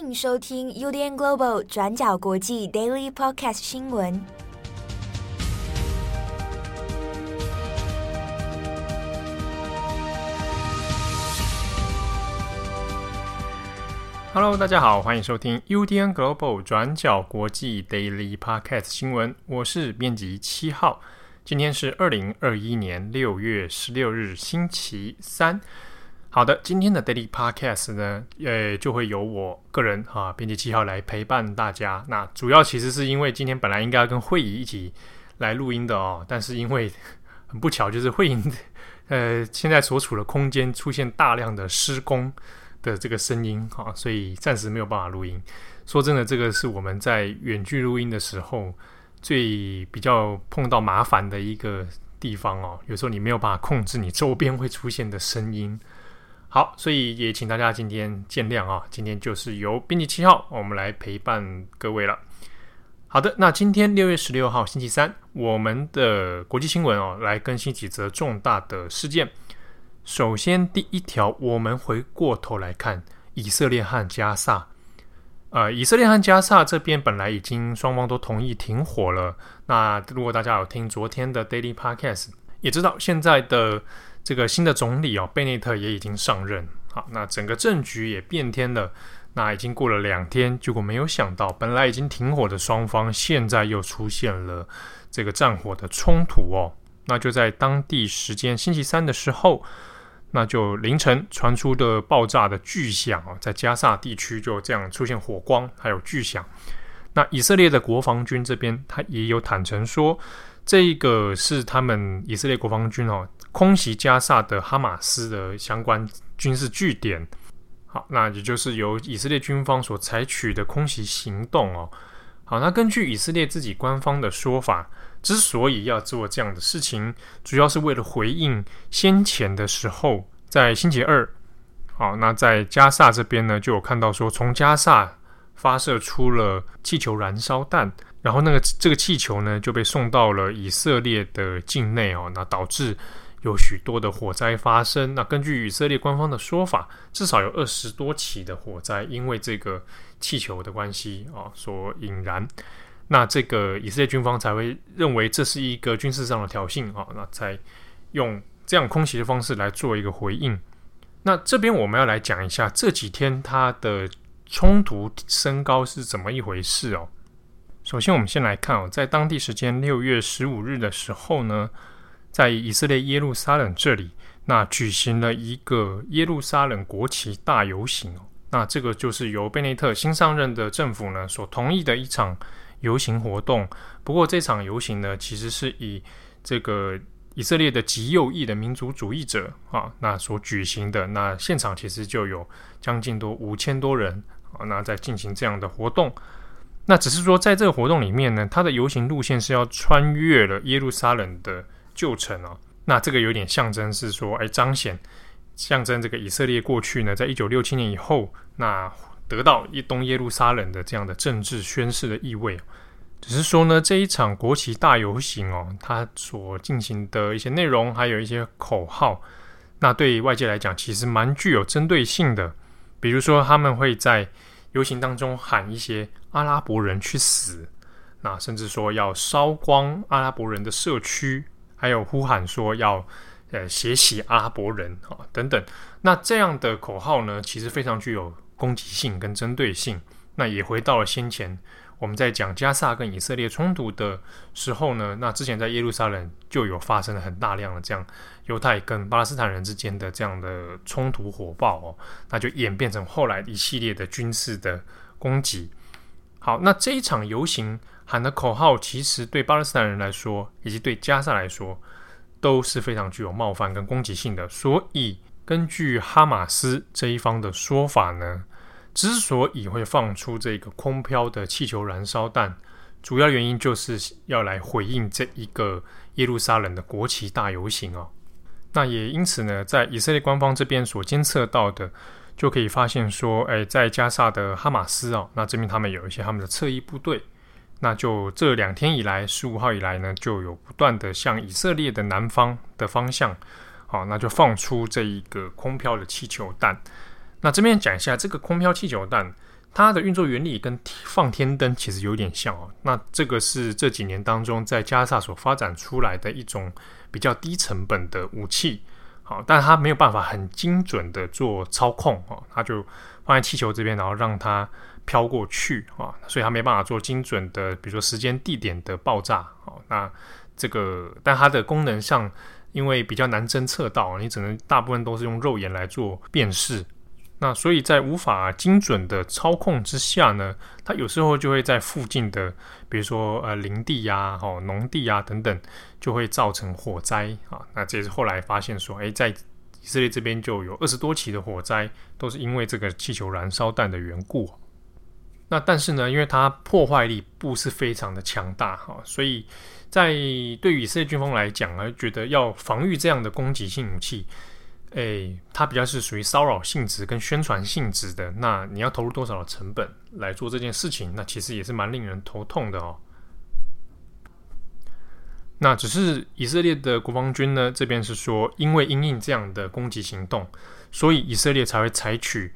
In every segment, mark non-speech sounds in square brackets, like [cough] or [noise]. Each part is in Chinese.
迎收听 UDN Global 转角国际 Daily Podcast 新闻。Hello，大家好，欢迎收听 UDN Global 转角国际 Daily Podcast 新闻。我是编辑七号，今天是二零二一年六月十六日，星期三。好的，今天的 Daily Podcast 呢，呃，就会由我个人哈，编辑七号来陪伴大家。那主要其实是因为今天本来应该要跟慧仪一起来录音的哦，但是因为 [laughs] 很不巧，就是慧仪 [laughs] 呃现在所处的空间出现大量的施工的这个声音哈，所以暂时没有办法录音。说真的，这个是我们在远距录音的时候最比较碰到麻烦的一个地方哦。有时候你没有办法控制你周边会出现的声音。好，所以也请大家今天见谅啊。今天就是由编辑七号我们来陪伴各位了。好的，那今天六月十六号星期三，我们的国际新闻哦，来更新几则重大的事件。首先，第一条，我们回过头来看以色列和加萨。呃，以色列和加萨这边本来已经双方都同意停火了。那如果大家有听昨天的 Daily Podcast，也知道现在的。这个新的总理哦，贝内特也已经上任。好，那整个政局也变天了。那已经过了两天，结果没有想到，本来已经停火的双方，现在又出现了这个战火的冲突哦。那就在当地时间星期三的时候，那就凌晨传出的爆炸的巨响哦，在加萨地区就这样出现火光，还有巨响。那以色列的国防军这边，他也有坦诚说，这个是他们以色列国防军哦。空袭加萨的哈马斯的相关军事据点，好，那也就是由以色列军方所采取的空袭行动哦。好，那根据以色列自己官方的说法，之所以要做这样的事情，主要是为了回应先前的时候，在星期二，好，那在加萨这边呢，就有看到说，从加萨发射出了气球燃烧弹，然后那个这个气球呢就被送到了以色列的境内哦，那导致。有许多的火灾发生。那根据以色列官方的说法，至少有二十多起的火灾因为这个气球的关系啊所引燃。那这个以色列军方才会认为这是一个军事上的挑衅啊，那才用这样空袭的方式来做一个回应。那这边我们要来讲一下这几天它的冲突升高是怎么一回事哦。首先，我们先来看哦，在当地时间六月十五日的时候呢。在以色列耶路撒冷这里，那举行了一个耶路撒冷国旗大游行哦。那这个就是由贝内特新上任的政府呢所同意的一场游行活动。不过这场游行呢，其实是以这个以色列的极右翼的民族主义者啊，那所举行的。那现场其实就有将近多五千多人啊，那在进行这样的活动。那只是说，在这个活动里面呢，它的游行路线是要穿越了耶路撒冷的。旧城哦，那这个有点象征是说，哎，彰显象征这个以色列过去呢，在一九六七年以后，那得到一东耶路撒冷的这样的政治宣誓的意味。只是说呢，这一场国旗大游行哦，它所进行的一些内容，还有一些口号，那对外界来讲，其实蛮具有针对性的。比如说，他们会在游行当中喊一些阿拉伯人去死，那甚至说要烧光阿拉伯人的社区。还有呼喊说要呃血洗阿拉伯人啊等等，那这样的口号呢，其实非常具有攻击性跟针对性。那也回到了先前我们在讲加萨跟以色列冲突的时候呢，那之前在耶路撒冷就有发生了很大量的这样犹太跟巴勒斯坦人之间的这样的冲突火爆哦，那就演变成后来一系列的军事的攻击。好，那这一场游行。喊的口号其实对巴勒斯坦人来说，以及对加萨来说，都是非常具有冒犯跟攻击性的。所以，根据哈马斯这一方的说法呢，之所以会放出这个空飘的气球燃烧弹，主要原因就是要来回应这一个耶路撒冷的国旗大游行哦。那也因此呢，在以色列官方这边所监测到的，就可以发现说，哎，在加萨的哈马斯哦，那这边他们有一些他们的侧翼部队。那就这两天以来，十五号以来呢，就有不断的向以色列的南方的方向，好，那就放出这一个空飘的气球弹。那这边讲一下，这个空飘气球弹它的运作原理跟放天灯其实有点像哦。那这个是这几年当中在加萨所发展出来的一种比较低成本的武器，好，但它没有办法很精准的做操控哦，它就放在气球这边，然后让它飘过去啊，所以它没办法做精准的，比如说时间、地点的爆炸。哦，那这个，但它的功能上，因为比较难侦测到，你只能大部分都是用肉眼来做辨识。那所以在无法精准的操控之下呢，它有时候就会在附近的，比如说呃林地呀、哦农地呀等等，就会造成火灾啊。那这是后来发现说，诶，在以色列这边就有二十多起的火灾，都是因为这个气球燃烧弹的缘故。那但是呢，因为它破坏力不是非常的强大哈，所以在对以色列军方来讲呢，觉得要防御这样的攻击性武器，诶，它比较是属于骚扰性质跟宣传性质的。那你要投入多少的成本来做这件事情？那其实也是蛮令人头痛的哦。那只是以色列的国防军呢，这边是说，因为因应这样的攻击行动，所以以色列才会采取。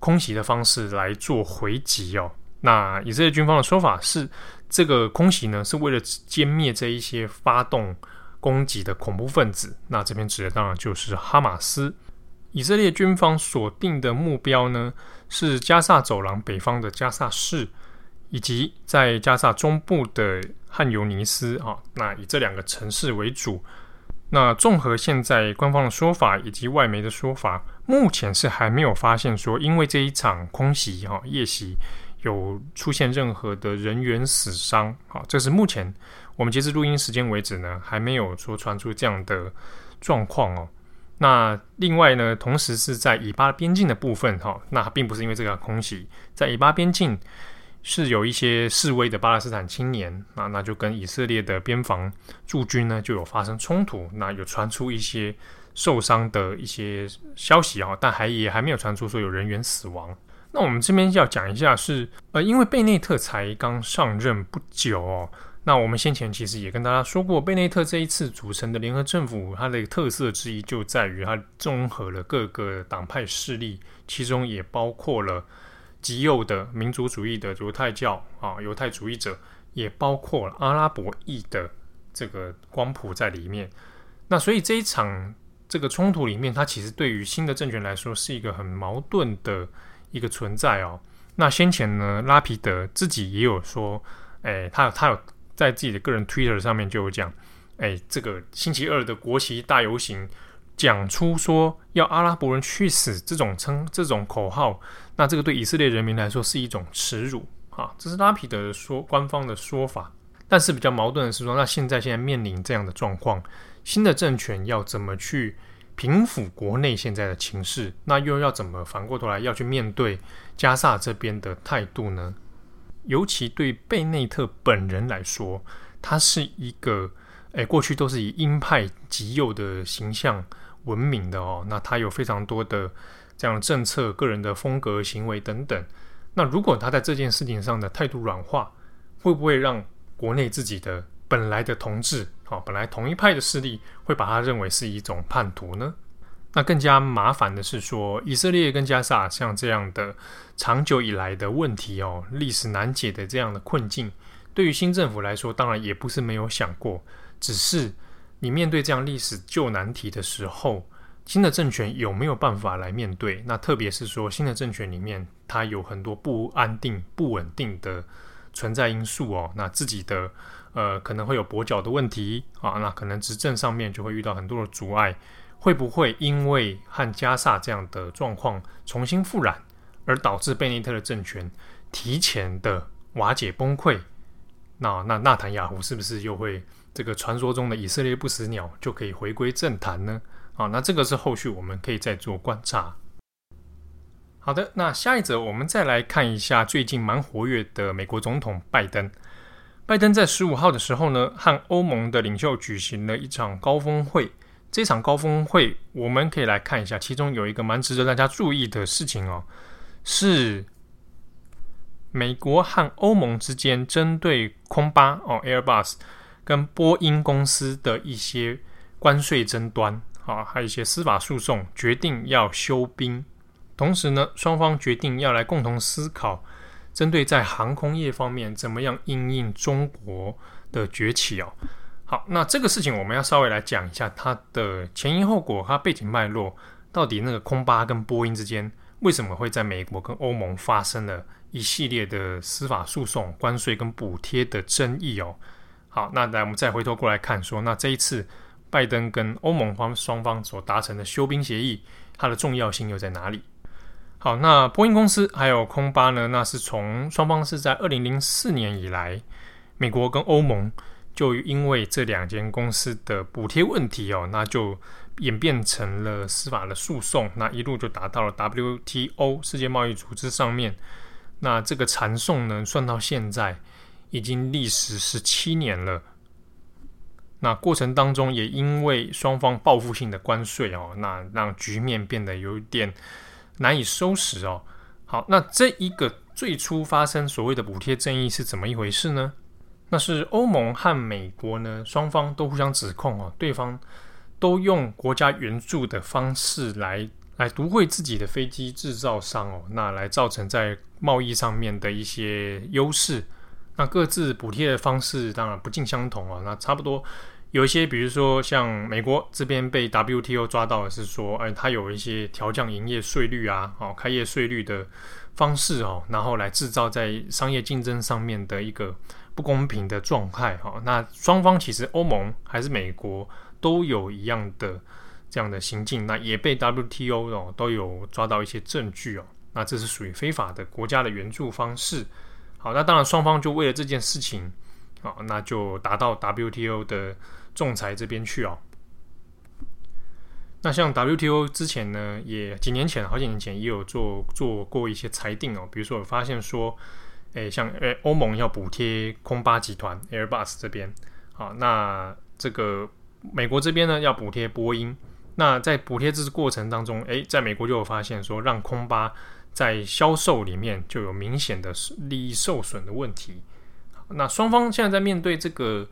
空袭的方式来做回击哦。那以色列军方的说法是，这个空袭呢是为了歼灭这一些发动攻击的恐怖分子。那这边指的当然就是哈马斯。以色列军方锁定的目标呢是加萨走廊北方的加萨市，以及在加萨中部的汉尤尼斯啊。那以这两个城市为主。那综合现在官方的说法以及外媒的说法，目前是还没有发现说，因为这一场空袭哈夜袭有出现任何的人员死伤。啊，这是目前我们截至录音时间为止呢，还没有说传出这样的状况哦。那另外呢，同时是在以巴边境的部分哈，那并不是因为这个空袭，在以巴边境。是有一些示威的巴勒斯坦青年啊，那就跟以色列的边防驻军呢就有发生冲突，那有传出一些受伤的一些消息啊，但还也还没有传出说有人员死亡。那我们这边要讲一下是，呃，因为贝内特才刚上任不久哦，那我们先前其实也跟大家说过，贝内特这一次组成的联合政府，它的特色之一就在于它综合了各个党派势力，其中也包括了。极右的民族主义的犹太教啊，犹太主义者也包括了阿拉伯裔的这个光谱在里面。那所以这一场这个冲突里面，它其实对于新的政权来说是一个很矛盾的一个存在哦。那先前呢，拉皮德自己也有说，哎，他有他有在自己的个人 Twitter 上面就有讲，哎，这个星期二的国旗大游行。讲出说要阿拉伯人去死这种称这种口号，那这个对以色列人民来说是一种耻辱啊！这是拉皮德说官方的说法。但是比较矛盾的是说，那现在现在面临这样的状况，新的政权要怎么去平抚国内现在的情势？那又要怎么反过头来要去面对加萨这边的态度呢？尤其对贝内特本人来说，他是一个诶，过去都是以鹰派极右的形象。闻名的哦，那他有非常多的这样的政策、个人的风格、行为等等。那如果他在这件事情上的态度软化，会不会让国内自己的本来的同志，哦，本来同一派的势力，会把他认为是一种叛徒呢？那更加麻烦的是说，以色列跟加萨像这样的长久以来的问题哦，历史难解的这样的困境，对于新政府来说，当然也不是没有想过，只是。你面对这样历史旧难题的时候，新的政权有没有办法来面对？那特别是说，新的政权里面它有很多不安定、不稳定的存在因素哦。那自己的呃可能会有跛脚的问题啊，那可能执政上面就会遇到很多的阻碍。会不会因为和加萨这样的状况重新复燃，而导致贝内特的政权提前的瓦解崩溃？那那纳坦雅胡是不是又会？这个传说中的以色列不死鸟就可以回归政坛呢？啊，那这个是后续我们可以再做观察。好的，那下一则我们再来看一下最近蛮活跃的美国总统拜登。拜登在十五号的时候呢，和欧盟的领袖举行了一场高峰会。这场高峰会我们可以来看一下，其中有一个蛮值得大家注意的事情哦，是美国和欧盟之间针对空巴哦，Airbus。跟波音公司的一些关税争端啊，还有一些司法诉讼，决定要休兵，同时呢，双方决定要来共同思考，针对在航空业方面怎么样应应中国的崛起哦。好，那这个事情我们要稍微来讲一下它的前因后果，它背景脉络，到底那个空巴跟波音之间为什么会在美国跟欧盟发生了一系列的司法诉讼、关税跟补贴的争议哦。好，那来我们再回头过来看说，那这一次。拜登跟欧盟方双方所达成的休兵协议，它的重要性又在哪里？好，那波音公司还有空巴呢？那是从双方是在二零零四年以来，美国跟欧盟就因为这两间公司的补贴问题哦，那就演变成了司法的诉讼，那一路就达到了 WTO 世界贸易组织上面。那这个缠讼呢，算到现在已经历时十七年了。那过程当中，也因为双方报复性的关税哦，那让局面变得有点难以收拾哦。好，那这一个最初发生所谓的补贴争议是怎么一回事呢？那是欧盟和美国呢，双方都互相指控哦，对方都用国家援助的方式来来独惠自己的飞机制造商哦，那来造成在贸易上面的一些优势。那各自补贴的方式当然不尽相同啊。那差不多有一些，比如说像美国这边被 WTO 抓到的是说，哎，它有一些调降营业税率啊，哦，开业税率的方式哦，然后来制造在商业竞争上面的一个不公平的状态哈。那双方其实欧盟还是美国都有一样的这样的行径，那也被 WTO 哦都有抓到一些证据哦。那这是属于非法的国家的援助方式。好，那当然双方就为了这件事情，好，那就达到 WTO 的仲裁这边去哦。那像 WTO 之前呢，也几年前，好几年前也有做做过一些裁定哦。比如说，我发现说，诶，像诶欧盟要补贴空巴集团 Airbus 这边，好，那这个美国这边呢要补贴波音。那在补贴这个过程当中，诶，在美国就有发现说，让空巴。在销售里面就有明显的利益受损的问题。那双方现在在面对这个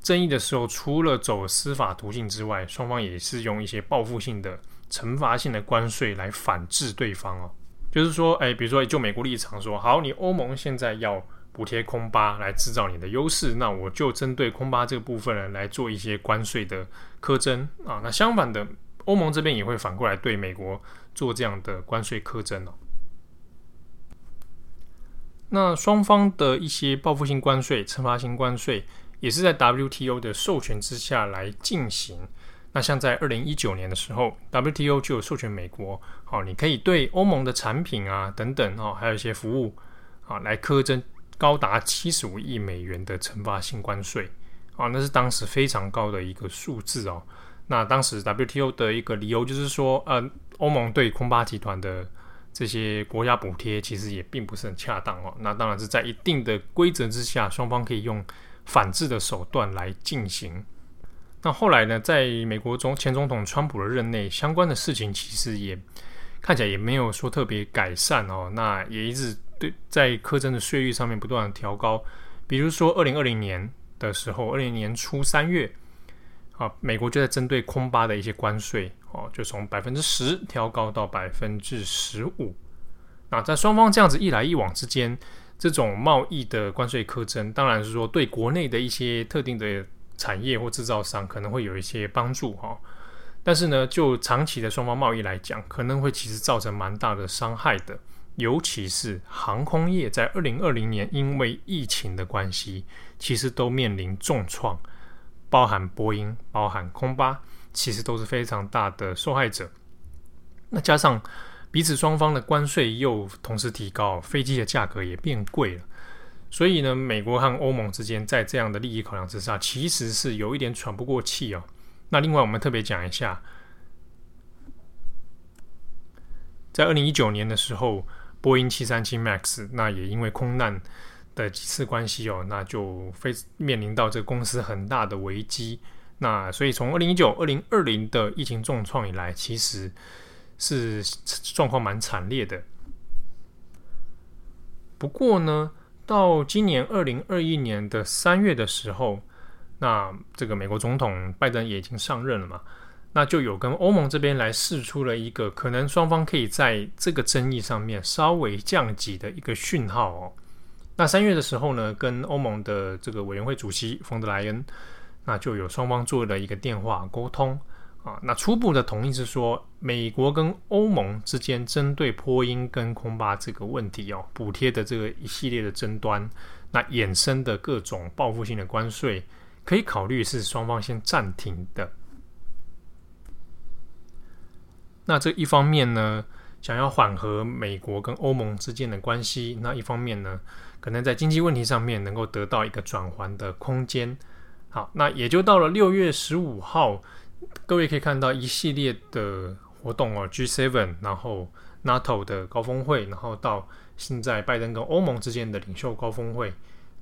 争议的时候，除了走司法途径之外，双方也是用一些报复性的、惩罚性的关税来反制对方哦。就是说，哎，比如说就美国立场说，好，你欧盟现在要补贴空巴来制造你的优势，那我就针对空巴这个部分呢来做一些关税的苛征啊。那相反的，欧盟这边也会反过来对美国做这样的关税苛征哦。那双方的一些报复性关税、惩罚性关税，也是在 WTO 的授权之下来进行。那像在二零一九年的时候，WTO 就有授权美国，好，你可以对欧盟的产品啊等等哦，还有一些服务啊，来苛征高达七十五亿美元的惩罚性关税啊，那是当时非常高的一个数字哦。那当时 WTO 的一个理由就是说，呃，欧盟对空巴集团的这些国家补贴其实也并不是很恰当哦。那当然是在一定的规则之下，双方可以用反制的手段来进行。那后来呢，在美国中前总统川普的任内，相关的事情其实也看起来也没有说特别改善哦。那也一直对在苛征的税率上面不断的调高。比如说二零二零年的时候，二零年初三月啊，美国就在针对空巴的一些关税。哦，就从百分之十调高到百分之十五。那在双方这样子一来一往之间，这种贸易的关税苛征，当然是说对国内的一些特定的产业或制造商可能会有一些帮助哈。但是呢，就长期的双方贸易来讲，可能会其实造成蛮大的伤害的。尤其是航空业，在二零二零年因为疫情的关系，其实都面临重创，包含波音，包含空巴。其实都是非常大的受害者。那加上彼此双方的关税又同时提高，飞机的价格也变贵了。所以呢，美国和欧盟之间在这样的利益考量之下，其实是有一点喘不过气哦。那另外，我们特别讲一下，在二零一九年的时候，波音七三七 MAX 那也因为空难的几次关系哦，那就非面临到这个公司很大的危机。那所以从二零一九、二零二零的疫情重创以来，其实是状况蛮惨烈的。不过呢，到今年二零二一年的三月的时候，那这个美国总统拜登也已经上任了嘛。那就有跟欧盟这边来试出了一个可能双方可以在这个争议上面稍微降级的一个讯号哦。那三月的时候呢，跟欧盟的这个委员会主席冯德莱恩，那就有双方做了一个电话沟通啊。那初步的同意是说，美国跟欧盟之间针对波音跟空巴这个问题哦，补贴的这个一系列的争端，那衍生的各种报复性的关税，可以考虑是双方先暂停的。那这一方面呢，想要缓和美国跟欧盟之间的关系；那一方面呢，可能在经济问题上面能够得到一个转圜的空间。好，那也就到了六月十五号，各位可以看到一系列的活动哦，G7，然后 NATO 的高峰会，然后到现在拜登跟欧盟之间的领袖高峰会。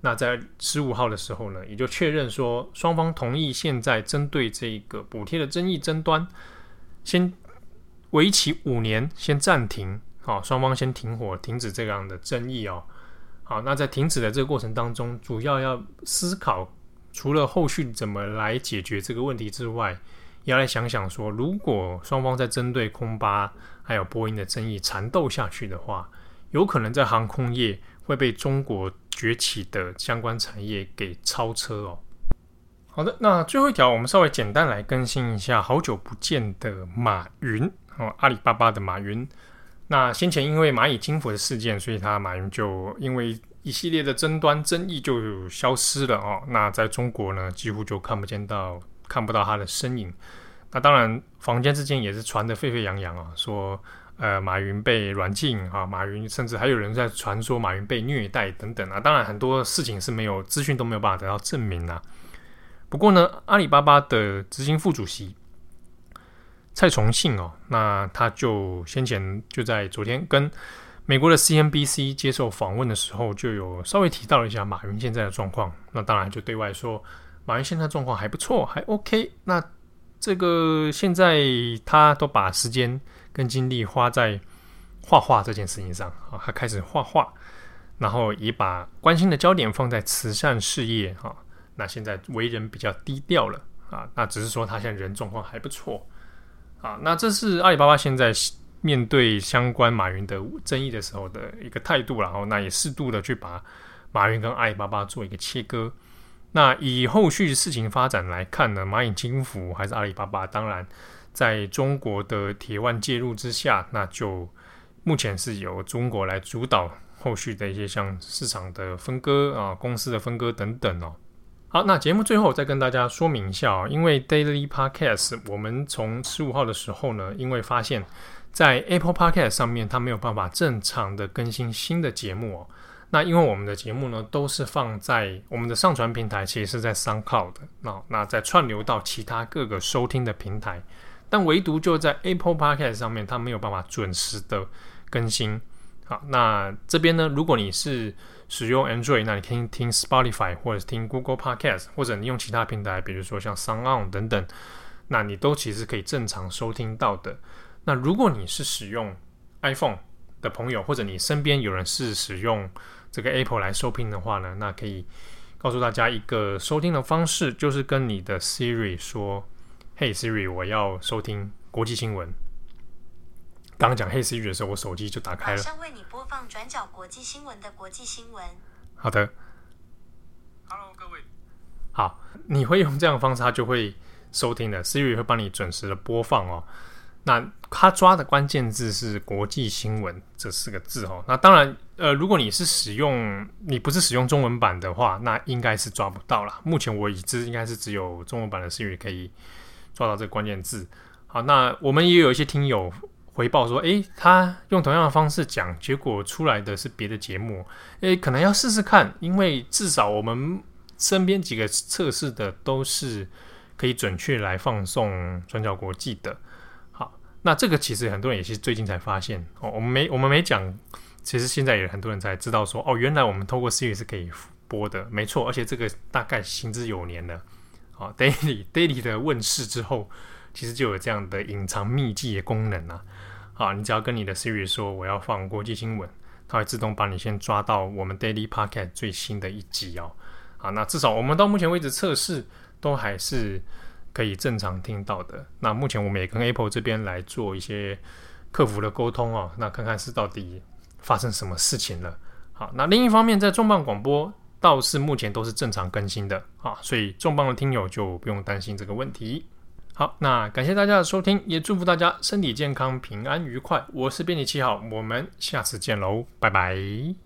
那在十五号的时候呢，也就确认说双方同意现在针对这个补贴的争议争端，先。为期五年，先暂停，好，双方先停火，停止这样的争议哦。好，那在停止的这个过程当中，主要要思考，除了后续怎么来解决这个问题之外，要来想想说，如果双方在针对空巴还有波音的争议缠斗下去的话，有可能在航空业会被中国崛起的相关产业给超车哦。好的，那最后一条，我们稍微简单来更新一下，好久不见的马云。哦，阿里巴巴的马云，那先前因为蚂蚁金服的事件，所以他马云就因为一系列的争端争议就消失了哦。那在中国呢，几乎就看不见到看不到他的身影。那当然，坊间之间也是传得沸沸扬扬啊，说呃马云被软禁啊，马云甚至还有人在传说马云被虐待等等啊。当然很多事情是没有资讯都没有办法得到证明啊。不过呢，阿里巴巴的执行副主席。蔡崇信哦，那他就先前就在昨天跟美国的 CNBC 接受访问的时候，就有稍微提到了一下马云现在的状况。那当然就对外说，马云现在状况还不错，还 OK。那这个现在他都把时间跟精力花在画画这件事情上啊，他开始画画，然后也把关心的焦点放在慈善事业哈。那现在为人比较低调了啊，那只是说他现在人状况还不错。啊，那这是阿里巴巴现在面对相关马云的争议的时候的一个态度，然后那也适度的去把马云跟阿里巴巴做一个切割。那以后续事情发展来看呢，蚂蚁金服还是阿里巴巴，当然在中国的铁腕介入之下，那就目前是由中国来主导后续的一些像市场的分割啊、公司的分割等等哦。好，那节目最后再跟大家说明一下啊，因为 Daily Podcast 我们从十五号的时候呢，因为发现，在 Apple Podcast 上面它没有办法正常的更新新的节目哦。那因为我们的节目呢都是放在我们的上传平台，其实是在 SoundCloud 的，那那再串流到其他各个收听的平台，但唯独就在 Apple Podcast 上面，它没有办法准时的更新。好，那这边呢，如果你是使用 Android，那你听听 Spotify 或者听 Google Podcast，或者你用其他平台，比如说像 SoundOn 等等，那你都其实可以正常收听到的。那如果你是使用 iPhone 的朋友，或者你身边有人是使用这个 Apple 来收听的话呢，那可以告诉大家一个收听的方式，就是跟你的 Siri 说：“Hey Siri，我要收听国际新闻。”刚刚讲 Hey Siri 的时候，我手机就打开了。马上为你播放转角国际新闻的国际新闻。好的。Hello，各位。好，你会用这样的方式，它就会收听的。Siri 会帮你准时的播放哦。那他抓的关键字是“国际新闻”这四个字哦。那当然，呃，如果你是使用你不是使用中文版的话，那应该是抓不到啦。目前我已知应该是只有中文版的 Siri 可以抓到这个关键字。好，那我们也有一些听友。回报说：“诶，他用同样的方式讲，结果出来的是别的节目。诶，可能要试试看，因为至少我们身边几个测试的都是可以准确来放送转角国际的。那这个其实很多人也是最近才发现哦。我们没我们没讲，其实现在也很多人才知道说，哦，原来我们透过 Siri 是可以播的，没错。而且这个大概行之有年了。好，Daily [laughs] Daily 的问世之后，其实就有这样的隐藏秘技的功能啊。”好，你只要跟你的 Siri 说我要放国际新闻，它会自动帮你先抓到我们 Daily Podcast 最新的一集哦。好，那至少我们到目前为止测试都还是可以正常听到的。那目前我们也跟 Apple 这边来做一些客服的沟通哦，那看看是到底发生什么事情了。好，那另一方面，在重磅广播倒是目前都是正常更新的啊，所以重磅的听友就不用担心这个问题。好，那感谢大家的收听，也祝福大家身体健康、平安愉快。我是编辑七号，我们下次见喽，拜拜。